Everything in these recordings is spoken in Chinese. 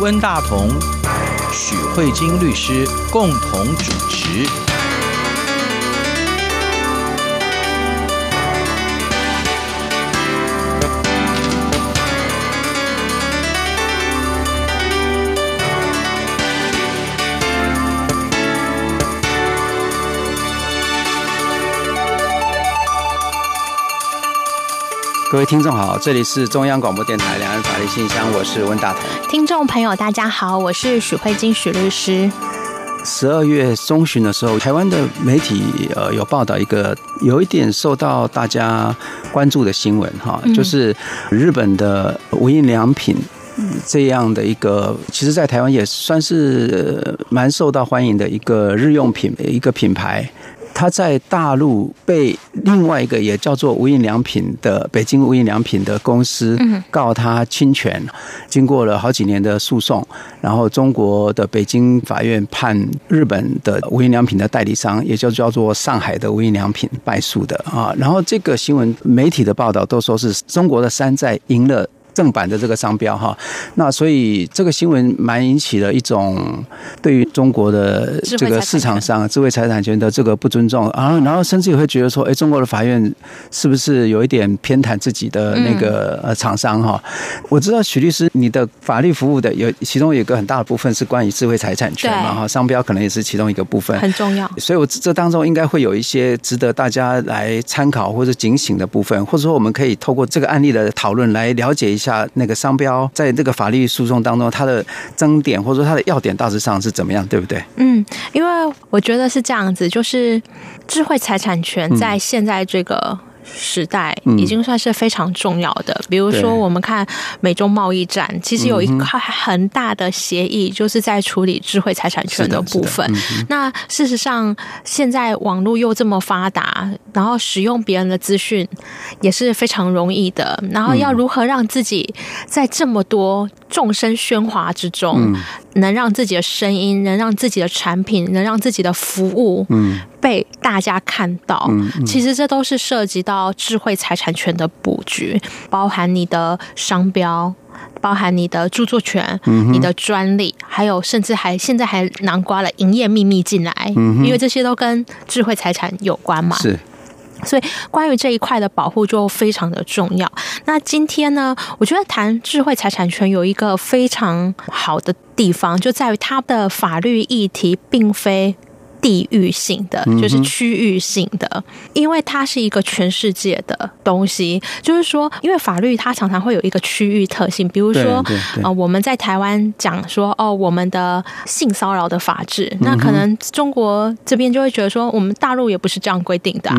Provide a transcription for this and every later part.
温大同、许慧晶律师共同主持。各位听众好，这里是中央广播电台两岸法律信箱，我是温大同。听众朋友大家好，我是许慧金许律师。十二月中旬的时候，台湾的媒体呃有报道一个有一点受到大家关注的新闻哈，就是日本的无印良品这样的一个，其实在台湾也算是蛮受到欢迎的一个日用品的一个品牌。他在大陆被另外一个也叫做无印良品的北京无印良品的公司告他侵权，经过了好几年的诉讼，然后中国的北京法院判日本的无印良品的代理商，也就叫做上海的无印良品败诉的啊。然后这个新闻媒体的报道都说是中国的山寨赢了。正版的这个商标哈，那所以这个新闻蛮引起了一种对于中国的这个市场上智慧财产权的这个不尊重啊，然后甚至也会觉得说，哎，中国的法院是不是有一点偏袒自己的那个呃厂商哈？我知道许律师，你的法律服务的有其中有一个很大的部分是关于智慧财产权嘛哈，商标可能也是其中一个部分，很重要。所以我这当中应该会有一些值得大家来参考或者警醒的部分，或者说我们可以透过这个案例的讨论来了解一下。下那个商标在这个法律诉讼当中，它的争点或者说它的要点大致上是怎么样，对不对？嗯，因为我觉得是这样子，就是智慧财产权在现在这个。时代已经算是非常重要的。比如说，我们看美中贸易战，其实有一块很大的协议，就是在处理智慧财产权的部分。那事实上，现在网络又这么发达，然后使用别人的资讯也是非常容易的。然后要如何让自己在这么多众生喧哗之中，能让自己的声音，能让自己的产品，能让自己的服务，被大家看到，其实这都是涉及到智慧财产权的布局，包含你的商标，包含你的著作权、你的专利，还有甚至还现在还囊括了营业秘密进来，因为这些都跟智慧财产有关嘛。是，所以关于这一块的保护就非常的重要。那今天呢，我觉得谈智慧财产权有一个非常好的地方，就在于它的法律议题并非。地域性的就是区域性的，因为它是一个全世界的东西。就是说，因为法律它常常会有一个区域特性，比如说，呃，我们在台湾讲说，哦，我们的性骚扰的法制，那可能中国这边就会觉得说，我们大陆也不是这样规定的，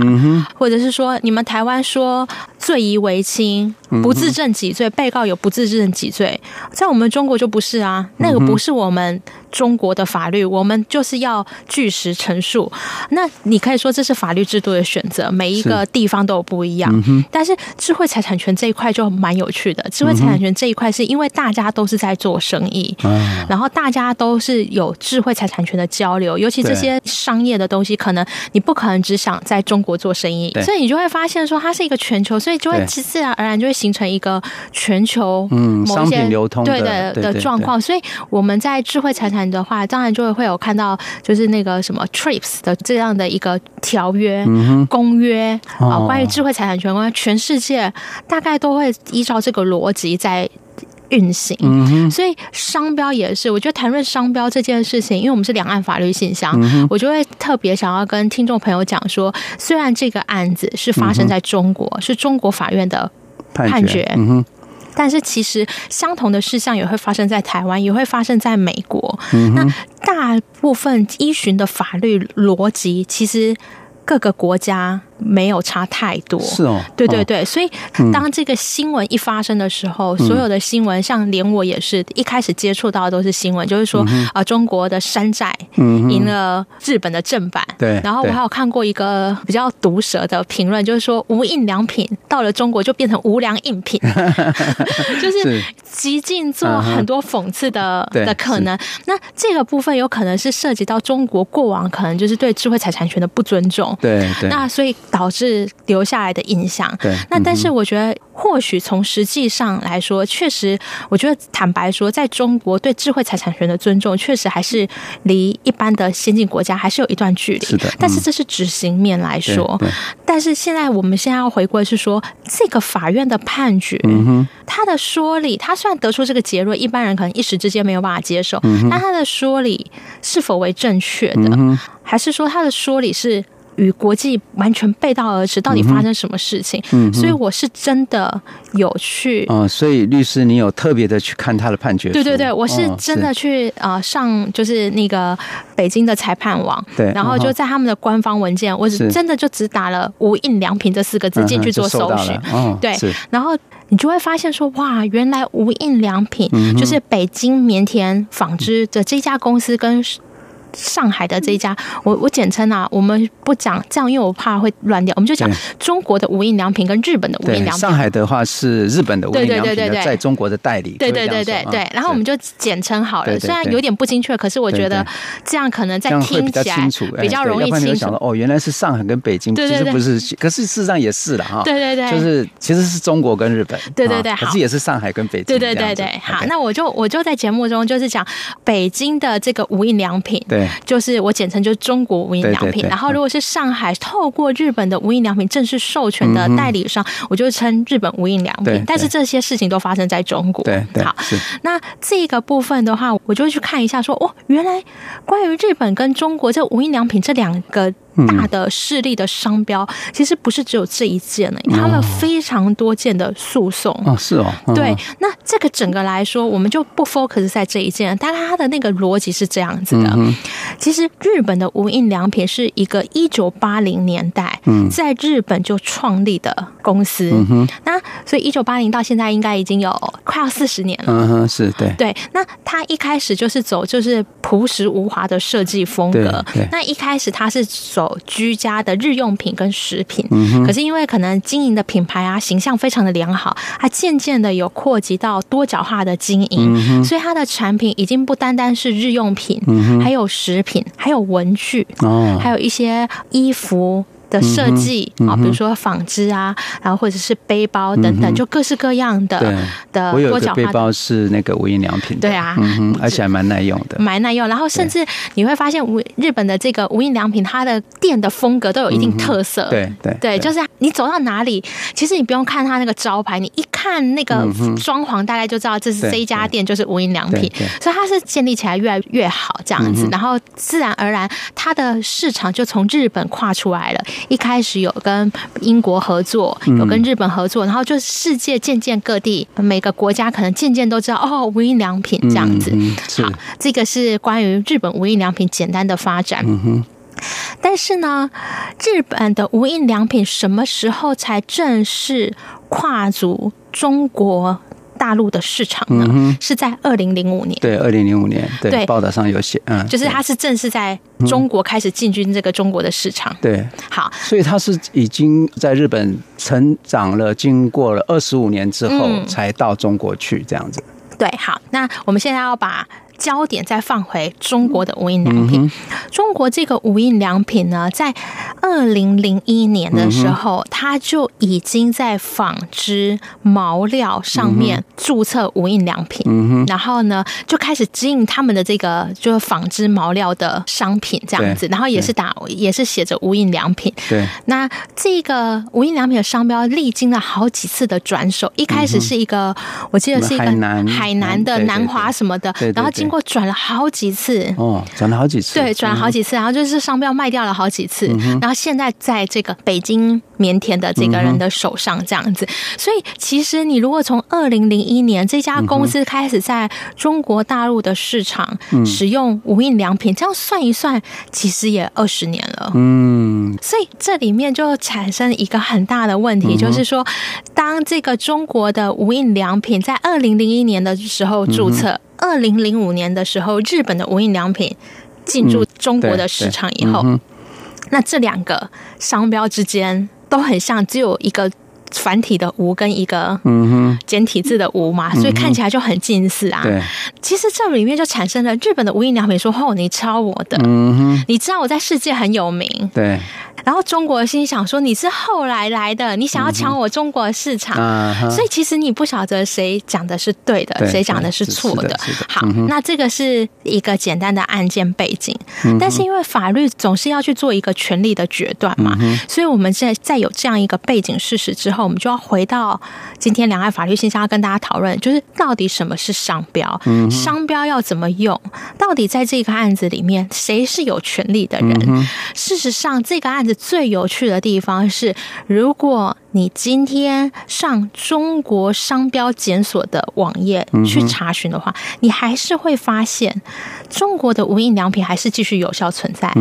或者是说，你们台湾说罪疑为轻，不自证己罪，被告有不自证己罪，在我们中国就不是啊，那个不是我们。中国的法律，我们就是要据实陈述。那你可以说这是法律制度的选择，每一个地方都有不一样。嗯、但是智慧财产权这一块就蛮有趣的。智慧财产权这一块是因为大家都是在做生意，嗯、然后大家都是有智慧财产权的交流，尤其这些商业的东西，可能你不可能只想在中国做生意，所以你就会发现说它是一个全球，所以就会自然而然就会形成一个全球某些商品流通对的的状况。所以我们在智慧财产的话，当然就会会有看到，就是那个什么 TRIPS 的这样的一个条约、公约啊，关于智慧财产权，关于全世界大概都会依照这个逻辑在运行。所以商标也是，我觉得谈论商标这件事情，因为我们是两岸法律信箱，我就会特别想要跟听众朋友讲说，虽然这个案子是发生在中国，是中国法院的判决。但是其实相同的事项也会发生在台湾，也会发生在美国。嗯、那大部分依循的法律逻辑，其实各个国家。没有差太多，是哦，对对对，所以当这个新闻一发生的时候，所有的新闻，像连我也是一开始接触到的都是新闻，就是说啊，中国的山寨赢了日本的正版，对，然后我还有看过一个比较毒舌的评论，就是说无印良品到了中国就变成无良印品，就是极尽做很多讽刺的的可能。那这个部分有可能是涉及到中国过往可能就是对智慧财产权的不尊重，对，那所以。导致留下来的印象。对，那但是我觉得，或许从实际上来说，确实，我觉得坦白说，在中国对智慧财产权的尊重，确实还是离一般的先进国家还是有一段距离。是的，但是这是执行面来说。但是现在我们现在要回归是说，这个法院的判决，他的说理，他虽然得出这个结论，一般人可能一时之间没有办法接受，但他的说理是否为正确的，还是说他的说理是？与国际完全背道而驰，到底发生什么事情？嗯，所以我是真的有去。哦，所以律师，你有特别的去看他的判决？对对对，我是真的去啊、哦呃，上就是那个北京的裁判网，对，然后就在他们的官方文件，我是真的就只打了“无印良品”这四个字进去做搜寻，哦，对，然后你就会发现说，哇，原来无印良品就是北京棉田纺织的这家公司跟。上海的这一家，我我简称啊，我们不讲这样，因为我怕会乱掉，我们就讲中国的无印良品跟日本的无印良品。上海的话是日本的无印良品的在中国的代理。对对对对对，然后我们就简称好了，虽然有点不精确，可是我觉得这样可能在听起来比较容易清楚。哦，原来是上海跟北京，其实不是，可是事实上也是了哈。对对对，就是其实是中国跟日本。对对对，可是也是上海跟北京。对对对对，好，那我就我就在节目中就是讲北京的这个无印良品，对，就是我。简称就是中国无印良品，对对对，然后如果是上海透过日本的无印良品正式授权的代理商，嗯、我就称日本无印良品。但是这些事情都发生在中国。好，那这个部分的话，我就会去看一下说，说哦，原来关于日本跟中国这无印良品这两个。大的势力的商标，其实不是只有这一件呢，他们非常多件的诉讼。哦，是哦，对，那这个整个来说，我们就不 focus 在这一件，大概它的那个逻辑是这样子的。其实日本的无印良品是一个一九八零年代在日本就创立的公司，那所以一九八零到现在应该已经有快要四十年了，嗯哼，是对，对，那他一开始就是走就是朴实无华的设计风格，那一开始他是走。居家的日用品跟食品，可是因为可能经营的品牌啊形象非常的良好，它渐渐的有扩及到多角化的经营，所以它的产品已经不单单是日用品，还有食品，还有文具，还有一些衣服。的设计啊，比如说纺织啊，然后或者是背包等等，就各式各样的的。我有一个背包是那个无印良品的，对啊，而且还蛮耐用的，蛮耐用。然后甚至你会发现，无日本的这个无印良品，它的店的风格都有一定特色。对对对，就是你走到哪里，其实你不用看它那个招牌，你一看那个装潢，大概就知道这是这一家店就是无印良品。所以它是建立起来越来越好这样子，然后自然而然，它的市场就从日本跨出来了。一开始有跟英国合作，有跟日本合作，然后就世界渐渐各地每个国家可能渐渐都知道哦，无印良品这样子。好，这个是关于日本无印良品简单的发展。但是呢，日本的无印良品什么时候才正式跨足中国大陆的市场呢？嗯、是在二零零五年。对，二零零五年，对，对报道上有写，嗯，就是它是正式在中国开始进军这个中国的市场。对，好，所以它是已经在日本成长了，经过了二十五年之后，才到中国去这样子。嗯、对，好，那我们现在要把。焦点再放回中国的无印良品。中国这个无印良品呢，在二零零一年的时候，它就已经在纺织毛料上面注册无印良品。然后呢，就开始经营他们的这个就是纺织毛料的商品这样子。然后也是打，也是写着无印良品。对。那这个无印良品的商标历经了好几次的转手，一开始是一个，我记得是一个海南的南华什么的，然后经过。我转了好几次哦，转了好几次，对，转了好几次，然后就是商标卖掉了好几次，然后现在在这个北京棉田的这个人的手上这样子。所以，其实你如果从二零零一年这家公司开始在中国大陆的市场使用无印良品，这样算一算，其实也二十年了。嗯，所以这里面就产生一个很大的问题，就是说，当这个中国的无印良品在二零零一年的时候注册。二零零五年的时候，日本的无印良品进入中国的市场以后，嗯嗯、那这两个商标之间都很像，只有一个繁体的“无”跟一个简体字的“无”嘛，嗯、所以看起来就很近似啊。对，其实这里面就产生了日本的无印良品说：“哦，你抄我的，嗯、哼你知道我在世界很有名。”对。然后中国心想说：“你是后来来的，你想要抢我中国市场。嗯”所以其实你不晓得谁讲的是对的，谁讲的是错的。好，那这个是一个简单的案件背景。但是因为法律总是要去做一个权利的决断嘛，所以我们现在在有这样一个背景事实之后，我们就要回到今天两岸法律现象要跟大家讨论，就是到底什么是商标？商标要怎么用？到底在这个案子里面，谁是有权利的人？事实上，这个案子。最有趣的地方是，如果你今天上中国商标检索的网页去查询的话，嗯、你还是会发现中国的无印良品还是继续有效存在。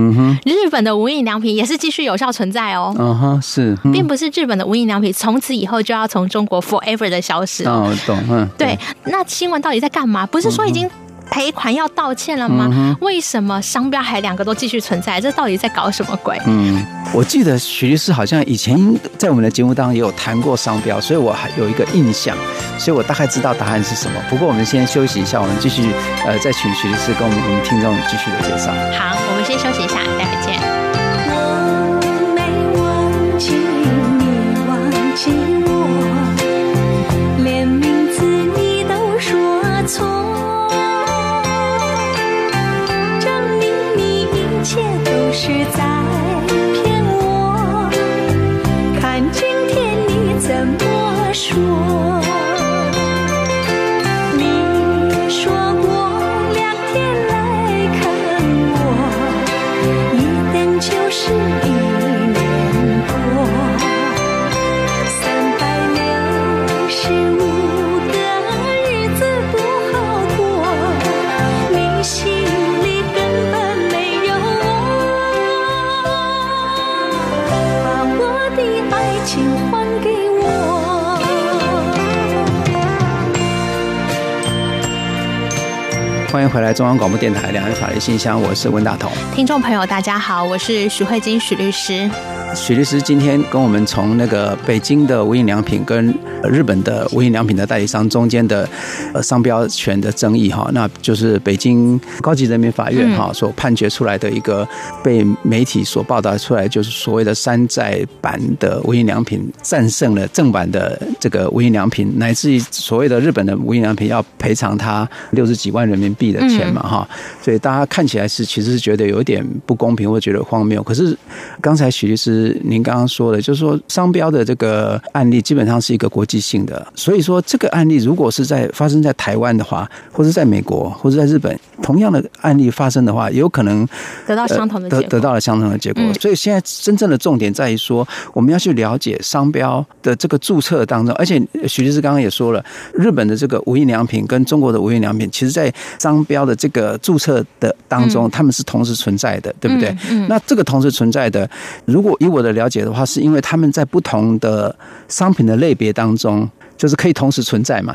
日本的无印良品也是继续有效存在哦。嗯哼，是，嗯、并不是日本的无印良品从此以后就要从中国 forever 的消失。哦，懂。嗯，对。那新闻到底在干嘛？不是说已经。赔款要道歉了吗？嗯、为什么商标还两个都继续存在？这到底在搞什么鬼？嗯，我记得徐律师好像以前在我们的节目当中也有谈过商标，所以我还有一个印象，所以我大概知道答案是什么。不过我们先休息一下，我们继续呃再请徐律师跟我们我们听众继续的介绍。好，我们先休息一下，待会见。中央广播电台两岸法律信箱，我是温大同。听众朋友，大家好，我是许慧金许律师。许律师今天跟我们从那个北京的无印良品跟日本的无印良品的代理商中间的呃商标权的争议哈，那就是北京高级人民法院哈所判决出来的一个被媒体所报道出来，就是所谓的山寨版的无印良品战胜了正版的这个无印良品，乃至于所谓的日本的无印良品要赔偿他六十几万人民币的钱嘛哈，所以大家看起来是其实是觉得有一点不公平或觉得荒谬。可是刚才许律师您刚刚说的，就是说商标的这个案例基本上是一个国际。性的，所以说这个案例如果是在发生在台湾的话，或者在美国，或者在日本，同样的案例发生的话，有可能得到相同的得得到了相同的结果。所以现在真正的重点在于说，我们要去了解商标的这个注册当中，而且许律师刚刚也说了，日本的这个无印良品跟中国的无印良品，其实在商标的这个注册的当中，他们是同时存在的，对不对？那这个同时存在的，如果以我的了解的话，是因为他们在不同的商品的类别当中。就是可以同时存在嘛，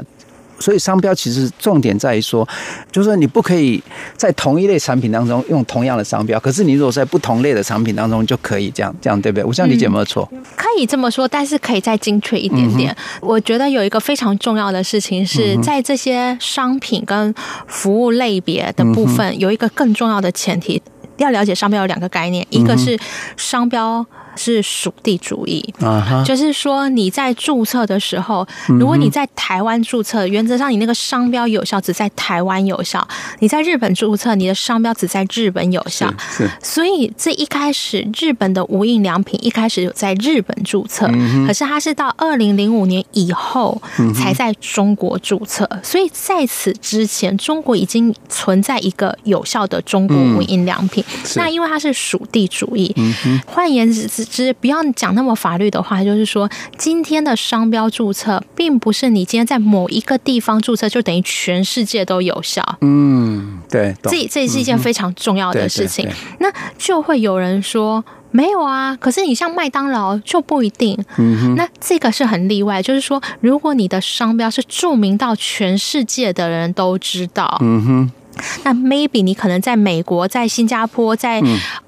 所以商标其实重点在于说，就是说你不可以在同一类产品当中用同样的商标，可是你如果在不同类的产品当中就可以这样，这样对不对？我这样理解有没有错？嗯，可以这么说，但是可以再精确一点点。嗯、我觉得有一个非常重要的事情是在这些商品跟服务类别的部分，有一个更重要的前提，要了解商标有两个概念，一个是商标。是属地主义，uh huh. 就是说你在注册的时候，如果你在台湾注册，原则上你那个商标有效只在台湾有效；你在日本注册，你的商标只在日本有效。所以这一开始日本的无印良品一开始有在日本注册，uh huh. 可是它是到二零零五年以后才在中国注册。Uh huh. 所以在此之前，中国已经存在一个有效的中国无印良品。Uh. 那因为它是属地主义，换、uh. 言之。其实不要讲那么法律的话，就是说，今天的商标注册，并不是你今天在某一个地方注册，就等于全世界都有效。嗯，对，这这也是一件非常重要的事情。那就会有人说，没有啊，可是你像麦当劳就不一定。嗯哼，那这个是很例外，就是说，如果你的商标是著名到全世界的人都知道，嗯哼，那 maybe 你可能在美国、在新加坡、在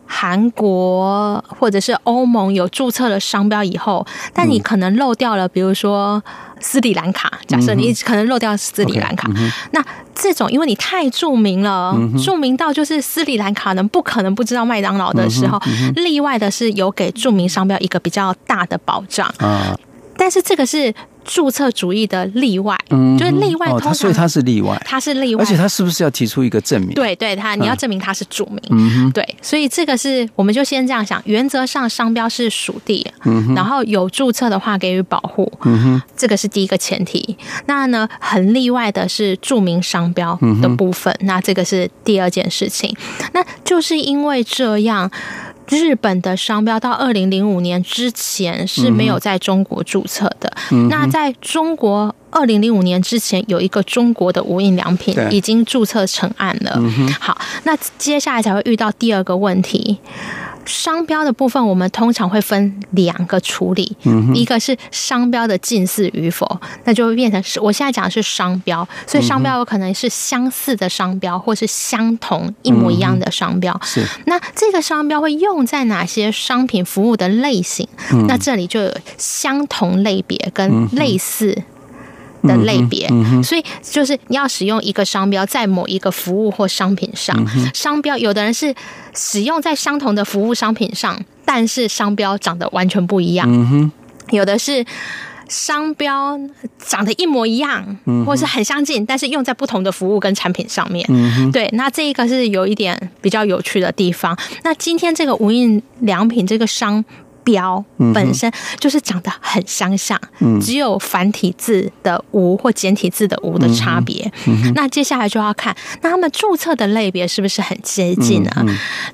韩国或者是欧盟有注册了商标以后，但你可能漏掉了，比如说斯里兰卡。假设你可能漏掉斯里兰卡，那这种因为你太著名了，著名到就是斯里兰卡人不可能不知道麦当劳的时候，例外的是有给著名商标一个比较大的保障啊。但是这个是。注册主义的例外，嗯，就是例外通常，哦，所以它是例外，它是例外，而且它是不是要提出一个证明？对，对，它你要证明它是著名，嗯，对，所以这个是我们就先这样想，原则上商标是属地，嗯，然后有注册的话给予保护，嗯哼，这个是第一个前提。那呢，很例外的是著名商标的部分，那这个是第二件事情。那就是因为这样。日本的商标到二零零五年之前是没有在中国注册的。嗯、那在中国二零零五年之前，有一个中国的无印良品已经注册成案了。嗯、好，那接下来才会遇到第二个问题。商标的部分，我们通常会分两个处理，嗯、一个是商标的近似与否，那就会变成是我现在讲的是商标，所以商标有可能是相似的商标，或是相同一模一样的商标。是、嗯，那这个商标会用在哪些商品服务的类型？嗯、那这里就有相同类别跟类似。的类别，嗯嗯、所以就是你要使用一个商标在某一个服务或商品上。嗯、商标有的人是使用在相同的服务商品上，但是商标长得完全不一样。嗯、有的是商标长得一模一样，嗯、或是很相近，但是用在不同的服务跟产品上面。嗯、对，那这一个是有一点比较有趣的地方。那今天这个无印良品这个商。标本身就是长得很相像，嗯、只有繁体字的“无”或简体字的“无”的差别。那接下来就要看，那他们注册的类别是不是很接近呢？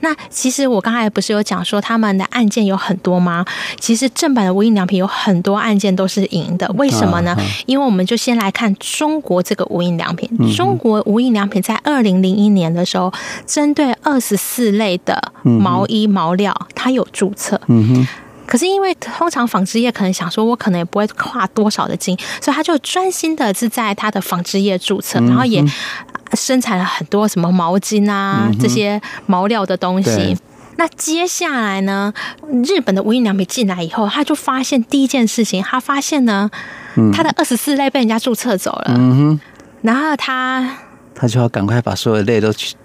那其实我刚才不是有讲说他们的案件有很多吗？其实正版的无印良品有很多案件都是赢的，为什么呢？啊啊、因为我们就先来看中国这个无印良品。嗯、中国无印良品在二零零一年的时候，针对二十四类的毛衣毛料，它有注册。嗯哼。可是因为通常纺织业可能想说，我可能也不会跨多少的金，所以他就专心的是在他的纺织业注册，然后也生产了很多什么毛巾啊这些毛料的东西。那接下来呢，日本的无印良品进来以后，他就发现第一件事情，他发现呢，他的二十四类被人家注册走了，然后他。他就要赶快把所有的类都去，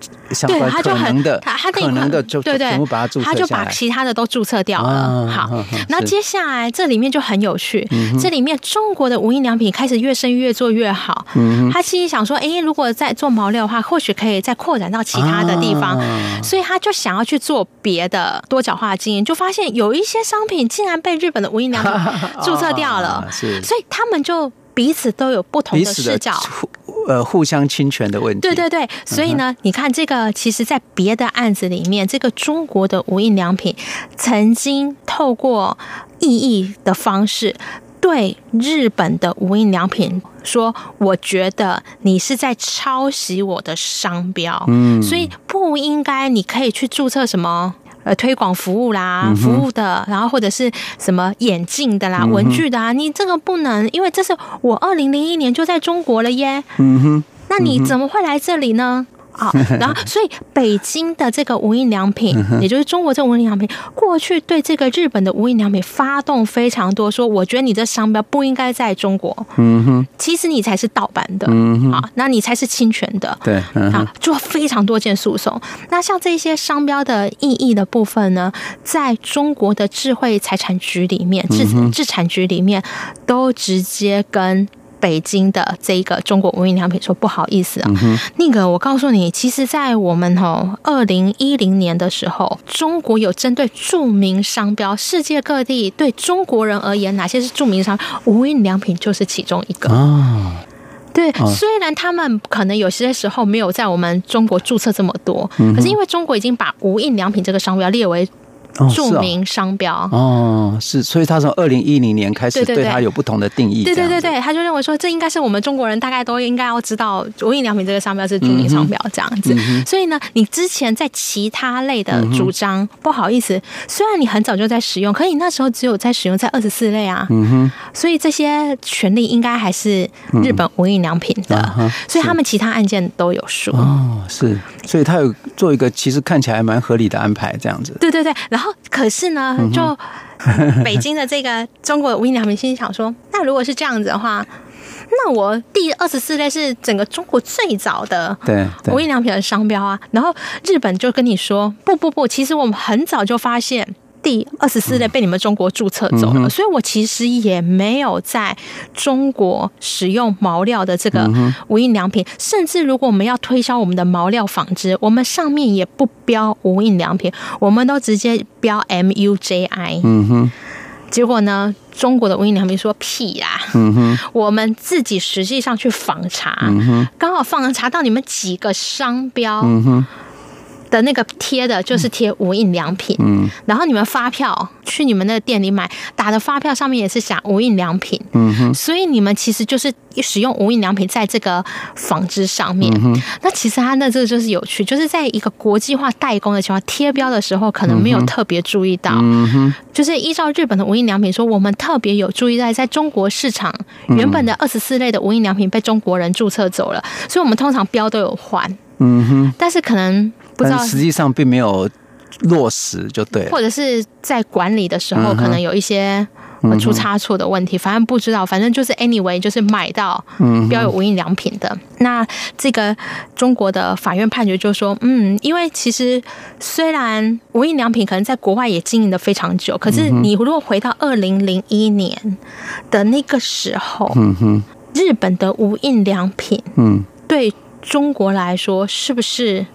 对，他就很的，他他可能的就对对，全部把它注册他就把其他的都注册掉了。好，那接下来这里面就很有趣，这里面中国的无印良品开始越生越做越好。他心里想说，哎，如果在做毛料的话，或许可以再扩展到其他的地方，所以他就想要去做别的多角化经营，就发现有一些商品竟然被日本的无印良品 注册掉了，所以他们就彼此都有不同的视角。呃，互相侵权的问题。对对对，所以呢，你看这个，其实，在别的案子里面，这个中国的无印良品曾经透过异议的方式，对日本的无印良品说：“我觉得你是在抄袭我的商标，嗯，所以不应该，你可以去注册什么。”呃，推广服务啦，服务的，然后或者是什么眼镜的啦、文具的啊，你这个不能，因为这是我二零零一年就在中国了耶。嗯哼，那你怎么会来这里呢？好，然后所以北京的这个无印良品，也就是中国这个无印良品，过去对这个日本的无印良品发动非常多，说我觉得你这商标不应该在中国，嗯哼，其实你才是盗版的，嗯哼，啊，那你才是侵权的，对，啊，做非常多件诉讼。那像这些商标的意义的部分呢，在中国的智慧财产局里面，智智产局里面都直接跟。北京的这一个中国无印良品说不好意思啊，嗯、那个我告诉你，其实，在我们哦二零一零年的时候，中国有针对著名商标，世界各地对中国人而言，哪些是著名商？无印良品就是其中一个。啊、对，哦、虽然他们可能有些时候没有在我们中国注册这么多，嗯、可是因为中国已经把无印良品这个商标列为。注明商标哦，哦，是，所以他从二零一零年开始对他有不同的定义。对对对对，他就认为说，这应该是我们中国人大概都应该要知道，无印良品这个商标是著名商标这样子。嗯、所以呢，你之前在其他类的主张，嗯、不好意思，虽然你很早就在使用，可你那时候只有在使用在二十四类啊。嗯哼。所以这些权利应该还是日本无印良品的，所以他们其他案件都有说。哦，是，所以他有做一个其实看起来蛮合理的安排，这样子。对对对，然后。可是呢，就北京的这个中国的无印良品心想说，那如果是这样子的话，那我第二十四类是整个中国最早的对无印良品的商标啊。然后日本就跟你说，不不不，其实我们很早就发现。第二十四类被你们中国注册走了，所以我其实也没有在中国使用毛料的这个无印良品。甚至如果我们要推销我们的毛料纺织，我们上面也不标无印良品，我们都直接标 M U J I。嗯哼。结果呢，中国的无印良品说屁呀。我们自己实际上去访查，刚好访查到你们几个商标。嗯哼。的那个贴的就是贴无印良品，嗯，然后你们发票去你们那个店里买打的发票上面也是写无印良品，嗯哼，所以你们其实就是使用无印良品在这个纺织上面，嗯，那其实它那这个就是有趣，就是在一个国际化代工的情况贴标的时候，可能没有特别注意到，嗯哼，就是依照日本的无印良品说，我们特别有注意在在中国市场原本的二十四类的无印良品被中国人注册走了，所以我们通常标都有换，嗯哼，但是可能。但实际上并没有落实，就对了。或者是在管理的时候，可能有一些出差错的问题。反正不知道，反正就是 anyway，就是买到标有无印良品的。那这个中国的法院判决就说，嗯，因为其实虽然无印良品可能在国外也经营的非常久，可是你如果回到二零零一年的那个时候，嗯哼，日本的无印良品，嗯，对中国来说是不是？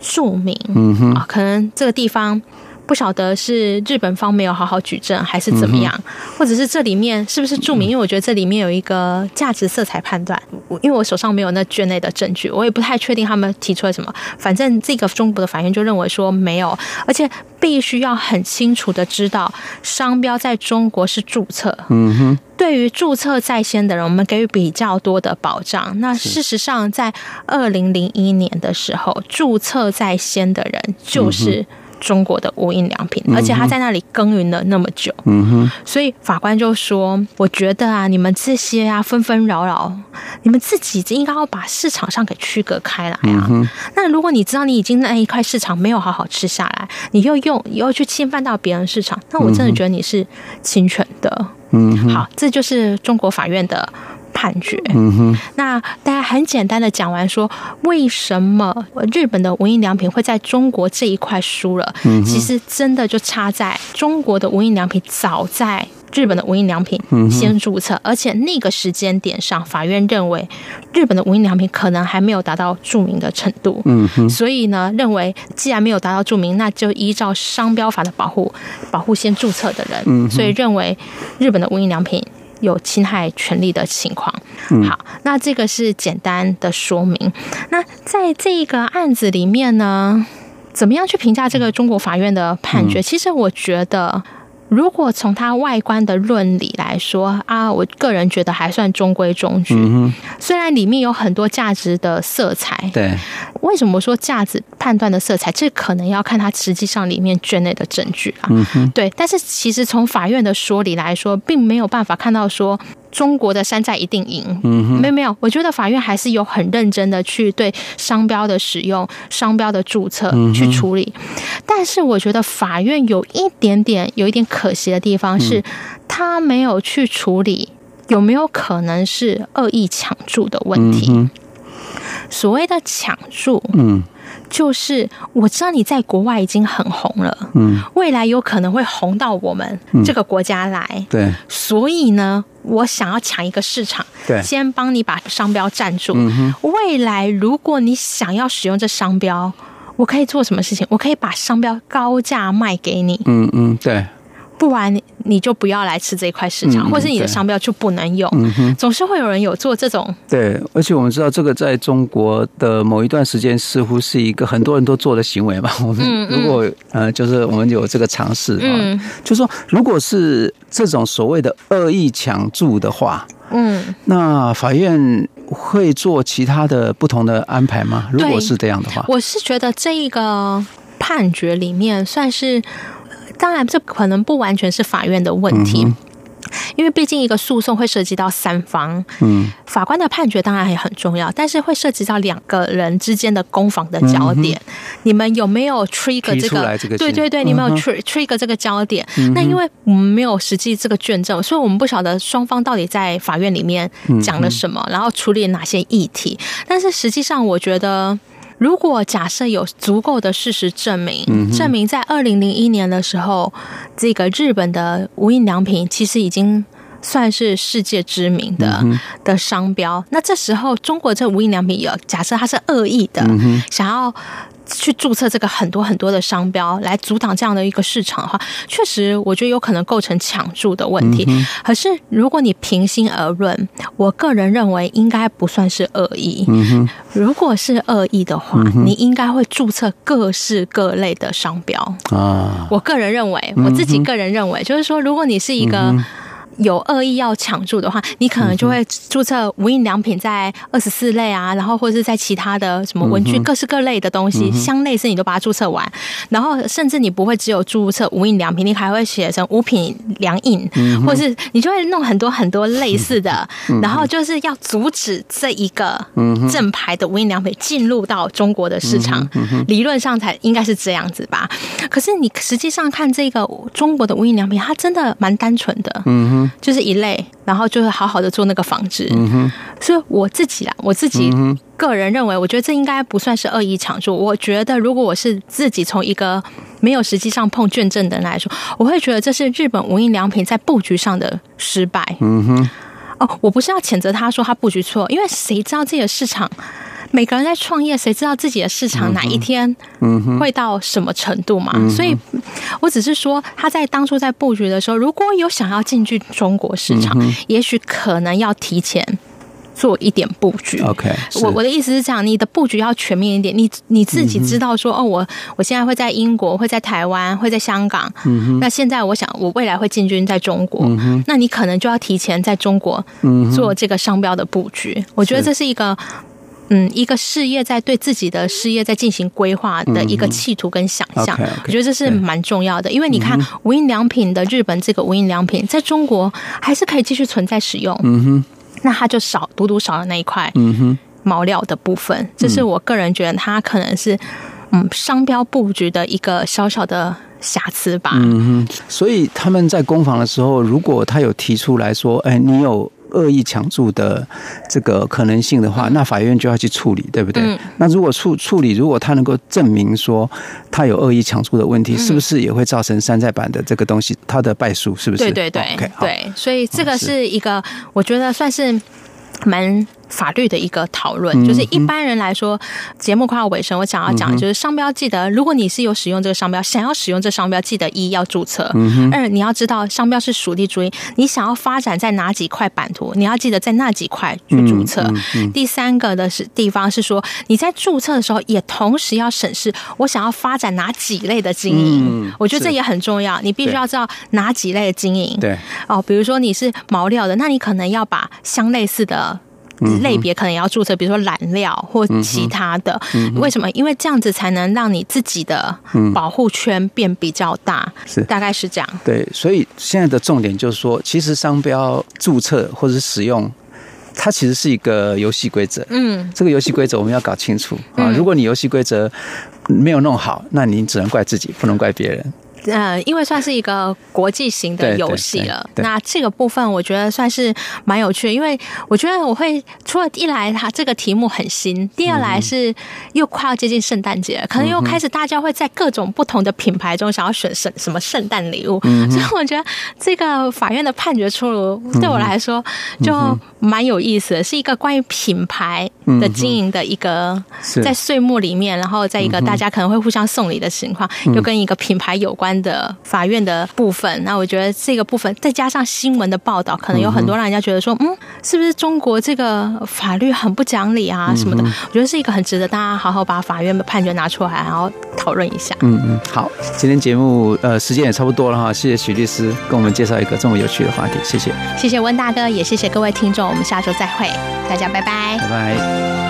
注明，嗯哼。啊，可能这个地方不晓得是日本方没有好好举证，还是怎么样，或者是这里面是不是注明？因为我觉得这里面有一个价值色彩判断，因为我手上没有那卷内的证据，我也不太确定他们提出了什么。反正这个中国的法院就认为说没有，而且必须要很清楚的知道商标在中国是注册。嗯哼。对于注册在先的人，我们给予比较多的保障。那事实上，在二零零一年的时候，注册在先的人就是中国的无印良品，而且他在那里耕耘了那么久。嗯哼。所以法官就说：“我觉得啊，你们这些啊纷纷扰扰，你们自己应该要把市场上给区隔开来啊。那如果你知道你已经那一块市场没有好好吃下来，你又用又去侵犯到别人市场，那我真的觉得你是侵权的。”嗯，好，这就是中国法院的判决。嗯哼，那大家很简单的讲完说，为什么日本的无印良品会在中国这一块输了？嗯，其实真的就差在中国的无印良品早在日本的无印良品先注册，而且那个时间点上，法院认为日本的无印良品可能还没有达到著名的程度。嗯哼，所以呢，认为既然没有达到著名，那就依照商标法的保护，保护先注册的人。嗯，所以认为日本的无印良品有侵害权利的情况。好，那这个是简单的说明。那在这个案子里面呢，怎么样去评价这个中国法院的判决？其实我觉得。如果从它外观的论理来说啊，我个人觉得还算中规中矩。嗯、虽然里面有很多价值的色彩，对，为什么说价值判断的色彩？这可能要看它实际上里面卷内的证据啊。嗯、对，但是其实从法院的说理来说，并没有办法看到说。中国的山寨一定赢？嗯，没有没有，我觉得法院还是有很认真的去对商标的使用、商标的注册去处理。但是我觉得法院有一点点有一点可惜的地方是，他没有去处理有没有可能是恶意抢注的问题。所谓的抢注，嗯。就是我知道你在国外已经很红了，嗯，未来有可能会红到我们这个国家来，嗯、对，所以呢，我想要抢一个市场，对，先帮你把商标占住。未来如果你想要使用这商标，我可以做什么事情？我可以把商标高价卖给你，嗯嗯，对。不然你就不要来吃这块市场，嗯或是你的商标就不能用。嗯总是会有人有做这种。对，而且我们知道这个在中国的某一段时间似乎是一个很多人都做的行为吧。我们如果呃，就是我们有这个尝试啊，就说如果是这种所谓的恶意抢注的话，嗯，那法院会做其他的不同的安排吗？如果是这样的话，我是觉得这一个判决里面算是，当然这可能不完全是法院的问题。嗯因为毕竟一个诉讼会涉及到三方，嗯，法官的判决当然也很重要，但是会涉及到两个人之间的攻防的焦点。嗯、你们有没有 trigger 这个？这个对对对，你们有 trigger trigger 这个焦点？嗯、那因为我们没有实际这个卷证，所以我们不晓得双方到底在法院里面讲了什么，嗯、然后处理哪些议题。但是实际上，我觉得。如果假设有足够的事实证明，嗯、证明在二零零一年的时候，这个日本的无印良品其实已经算是世界知名的、嗯、的商标，那这时候中国这无印良品有假设它是恶意的，嗯、想要。去注册这个很多很多的商标来阻挡这样的一个市场的话，确实我觉得有可能构成抢注的问题。嗯、可是如果你平心而论，我个人认为应该不算是恶意。嗯、如果是恶意的话，嗯、你应该会注册各式各类的商标啊。我个人认为，我自己个人认为，嗯、就是说，如果你是一个。有恶意要抢注的话，你可能就会注册无印良品在二十四类啊，然后或者是在其他的什么文具各式各类的东西，相类似你都把它注册完，然后甚至你不会只有注册无印良品，你还会写成无品良印，或是你就会弄很多很多类似的，然后就是要阻止这一个正牌的无印良品进入到中国的市场，理论上才应该是这样子吧。可是你实际上看这个中国的无印良品，它真的蛮单纯的。就是一类，然后就是好好的做那个防治。嗯哼，所以我自己啦，我自己个人认为，我觉得这应该不算是恶意抢注。我觉得如果我是自己从一个没有实际上碰卷证的人来说，我会觉得这是日本无印良品在布局上的失败。嗯哼，哦，我不是要谴责他说他布局错，因为谁知道这个市场？每个人在创业，谁知道自己的市场哪一天会到什么程度嘛？嗯、所以，我只是说他在当初在布局的时候，如果有想要进军中国市场，嗯、也许可能要提前做一点布局。OK，我我的意思是这样，你的布局要全面一点。你你自己知道说，哦，我我现在会在英国，会在台湾，会在香港。嗯，那现在我想，我未来会进军在中国。嗯，那你可能就要提前在中国做这个商标的布局。我觉得这是一个。嗯，一个事业在对自己的事业在进行规划的一个企图跟想象，我觉得这是蛮重要的。因为你看，无印良品的日本这个无印良品，在中国还是可以继续存在使用。嗯哼，那它就少独独少了那一块，嗯哼，毛料的部分。这是我个人觉得它可能是嗯商标布局的一个小小的瑕疵吧。嗯哼，所以他们在攻防的时候，如果他有提出来说，哎，你有。恶意抢注的这个可能性的话，那法院就要去处理，对不对？嗯、那如果处处理，如果他能够证明说他有恶意抢注的问题，嗯、是不是也会造成山寨版的这个东西它的败诉？是不是？对对对，okay, 对，所以这个是一个，我觉得算是蛮。法律的一个讨论，就是一般人来说，节目快要尾声，我想要讲的就是商标，记得如果你是有使用这个商标，想要使用这商标，记得一要注册，二你要知道商标是属地主义，你想要发展在哪几块版图，你要记得在那几块去注册。第三个的是地方是说，你在注册的时候也同时要审视我想要发展哪几类的经营，我觉得这也很重要，你必须要知道哪几类的经营。对。哦，比如说你是毛料的，那你可能要把相类似的。类别可能也要注册，比如说染料或其他的。为什么？因为这样子才能让你自己的保护圈变比较大。是，大概是这样。对，所以现在的重点就是说，其实商标注册或者是使用，它其实是一个游戏规则。嗯，这个游戏规则我们要搞清楚啊。如果你游戏规则没有弄好，那你只能怪自己，不能怪别人。呃，因为算是一个国际型的游戏了，那这个部分我觉得算是蛮有趣的，因为我觉得我会除了一来它这个题目很新，第二来是又快要接近圣诞节，可能又开始大家会在各种不同的品牌中想要选什什么圣诞礼物，所以我觉得这个法院的判决出炉对我来说就蛮有意思的，是一个关于品牌。的经营的一个，在岁末里面，然后在一个大家可能会互相送礼的情况，又跟一个品牌有关的法院的部分。那我觉得这个部分再加上新闻的报道，可能有很多让人家觉得说，嗯，是不是中国这个法律很不讲理啊什么的？我觉得是一个很值得大家好好把法院的判决拿出来，然后讨论一下。嗯嗯，好，今天节目呃时间也差不多了哈，谢谢许律师跟我们介绍一个这么有趣的话题，谢谢，谢谢温大哥，也谢谢各位听众，我们下周再会，大家拜拜，拜拜。请。